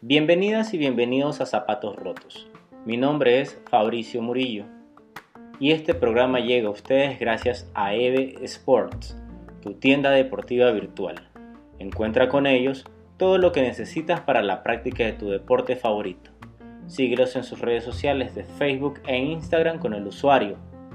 Bienvenidas y bienvenidos a Zapatos Rotos. Mi nombre es Fabricio Murillo y este programa llega a ustedes gracias a EVE Sports, tu tienda deportiva virtual. Encuentra con ellos todo lo que necesitas para la práctica de tu deporte favorito. Síguelos en sus redes sociales de Facebook e Instagram con el usuario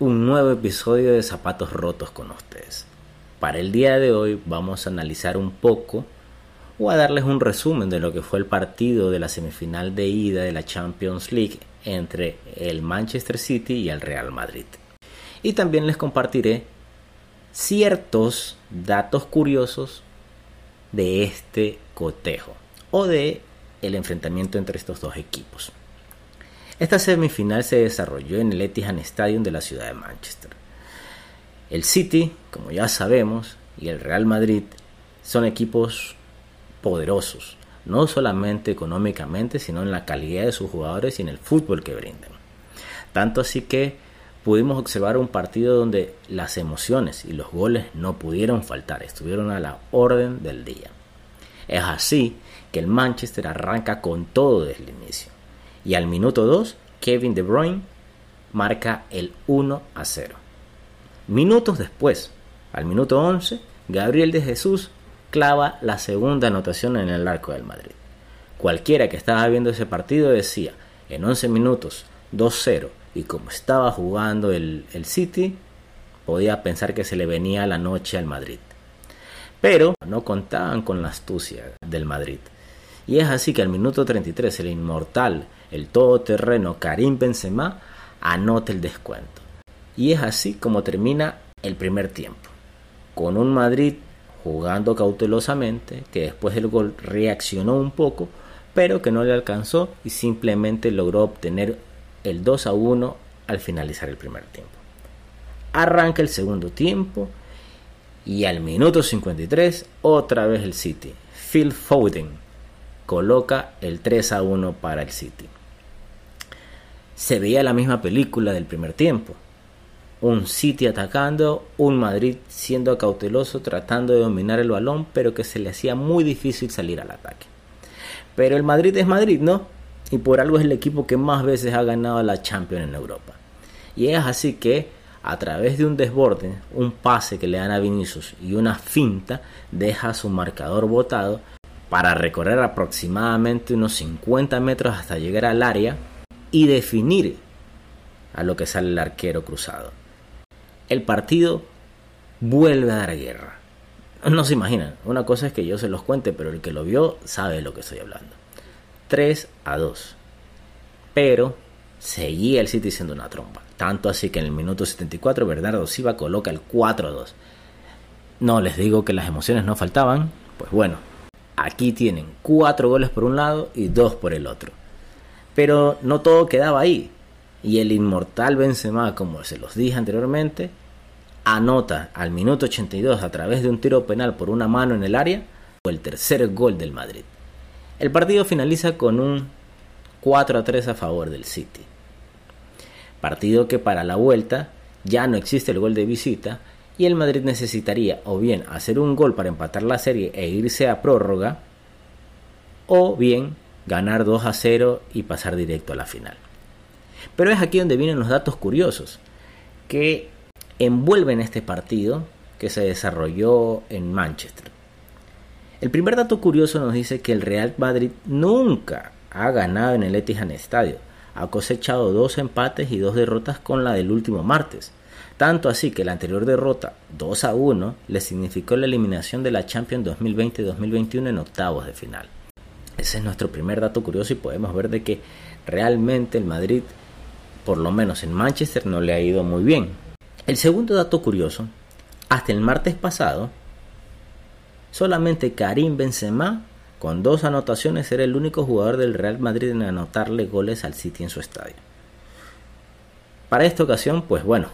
un nuevo episodio de Zapatos Rotos con ustedes. Para el día de hoy vamos a analizar un poco o a darles un resumen de lo que fue el partido de la semifinal de ida de la Champions League entre el Manchester City y el Real Madrid. Y también les compartiré ciertos datos curiosos de este cotejo o de el enfrentamiento entre estos dos equipos. Esta semifinal se desarrolló en el Etihad Stadium de la ciudad de Manchester. El City, como ya sabemos, y el Real Madrid son equipos poderosos, no solamente económicamente, sino en la calidad de sus jugadores y en el fútbol que brindan. Tanto así que pudimos observar un partido donde las emociones y los goles no pudieron faltar, estuvieron a la orden del día. Es así que el Manchester arranca con todo desde el inicio. Y al minuto 2, Kevin De Bruyne marca el 1 a 0. Minutos después, al minuto 11, Gabriel de Jesús clava la segunda anotación en el arco del Madrid. Cualquiera que estaba viendo ese partido decía, en 11 minutos, 2-0, y como estaba jugando el, el City, podía pensar que se le venía la noche al Madrid. Pero no contaban con la astucia del Madrid. Y es así que al minuto 33 el inmortal, el todoterreno Karim Benzema anota el descuento. Y es así como termina el primer tiempo, con un Madrid jugando cautelosamente, que después del gol reaccionó un poco, pero que no le alcanzó y simplemente logró obtener el 2 a 1 al finalizar el primer tiempo. Arranca el segundo tiempo y al minuto 53 otra vez el City. Phil Foden coloca el 3 a 1 para el City. Se veía la misma película del primer tiempo. Un City atacando, un Madrid siendo cauteloso tratando de dominar el balón, pero que se le hacía muy difícil salir al ataque. Pero el Madrid es Madrid, ¿no? Y por algo es el equipo que más veces ha ganado la Champions en Europa. Y es así que a través de un desborde, un pase que le dan a Vinicius y una finta, deja su marcador botado para recorrer aproximadamente unos 50 metros hasta llegar al área y definir a lo que sale el arquero cruzado. El partido vuelve a dar guerra. No se imaginan, una cosa es que yo se los cuente, pero el que lo vio sabe de lo que estoy hablando. 3 a 2. Pero seguía el City siendo una trompa. Tanto así que en el minuto 74 Bernardo Silva coloca el 4 a 2. No les digo que las emociones no faltaban, pues bueno, Aquí tienen cuatro goles por un lado y dos por el otro. Pero no todo quedaba ahí. Y el inmortal Benzema, como se los dije anteriormente, anota al minuto 82 a través de un tiro penal por una mano en el área el tercer gol del Madrid. El partido finaliza con un 4 a 3 a favor del City. Partido que para la vuelta ya no existe el gol de visita y el Madrid necesitaría o bien hacer un gol para empatar la serie e irse a prórroga o bien ganar 2 a 0 y pasar directo a la final. Pero es aquí donde vienen los datos curiosos que envuelven este partido que se desarrolló en Manchester. El primer dato curioso nos dice que el Real Madrid nunca ha ganado en el Etihad Stadium. Ha cosechado dos empates y dos derrotas con la del último martes. Tanto así que la anterior derrota 2 a 1 le significó la eliminación de la Champions 2020-2021 en octavos de final. Ese es nuestro primer dato curioso y podemos ver de que realmente el Madrid, por lo menos en Manchester, no le ha ido muy bien. El segundo dato curioso, hasta el martes pasado, Solamente Karim Benzema, con dos anotaciones, era el único jugador del Real Madrid en anotarle goles al City en su estadio. Para esta ocasión, pues bueno,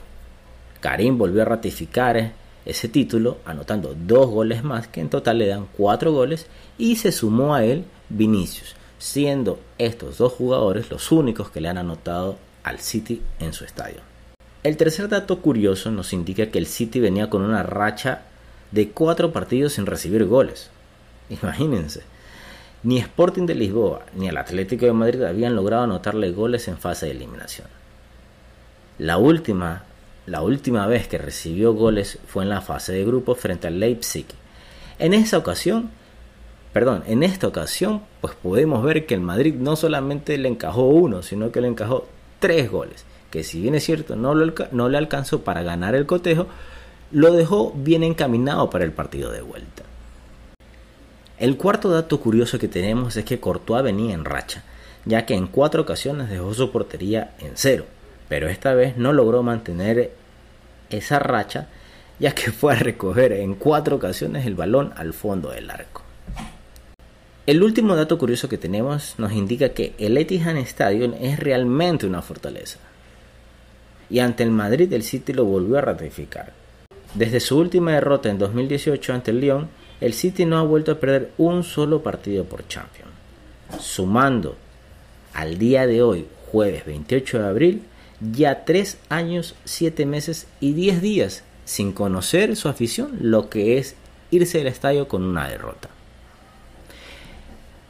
Karim volvió a ratificar ese título, anotando dos goles más, que en total le dan cuatro goles, y se sumó a él Vinicius, siendo estos dos jugadores los únicos que le han anotado al City en su estadio. El tercer dato curioso nos indica que el City venía con una racha de cuatro partidos sin recibir goles. Imagínense. Ni Sporting de Lisboa ni el Atlético de Madrid habían logrado anotarle goles en fase de eliminación. La última, la última vez que recibió goles fue en la fase de grupo frente al Leipzig. En esa ocasión, perdón, en esta ocasión, pues podemos ver que el Madrid no solamente le encajó uno, sino que le encajó tres goles, que si bien es cierto no, no le alcanzó para ganar el cotejo, lo dejó bien encaminado para el partido de vuelta. El cuarto dato curioso que tenemos es que Courtois venía en racha, ya que en cuatro ocasiones dejó su portería en cero, pero esta vez no logró mantener esa racha, ya que fue a recoger en cuatro ocasiones el balón al fondo del arco. El último dato curioso que tenemos nos indica que el Etihad Stadium es realmente una fortaleza. Y ante el Madrid el City lo volvió a ratificar. Desde su última derrota en 2018 ante el Lyon, el City no ha vuelto a perder un solo partido por Champions. Sumando al día de hoy, jueves 28 de abril, ya 3 años, 7 meses y 10 días sin conocer su afición lo que es irse del estadio con una derrota.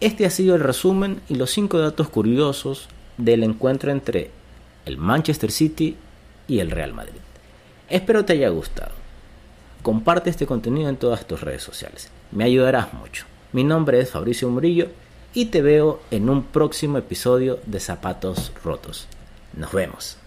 Este ha sido el resumen y los 5 datos curiosos del encuentro entre el Manchester City y el Real Madrid. Espero te haya gustado. Comparte este contenido en todas tus redes sociales. Me ayudarás mucho. Mi nombre es Fabricio Murillo y te veo en un próximo episodio de Zapatos Rotos. Nos vemos.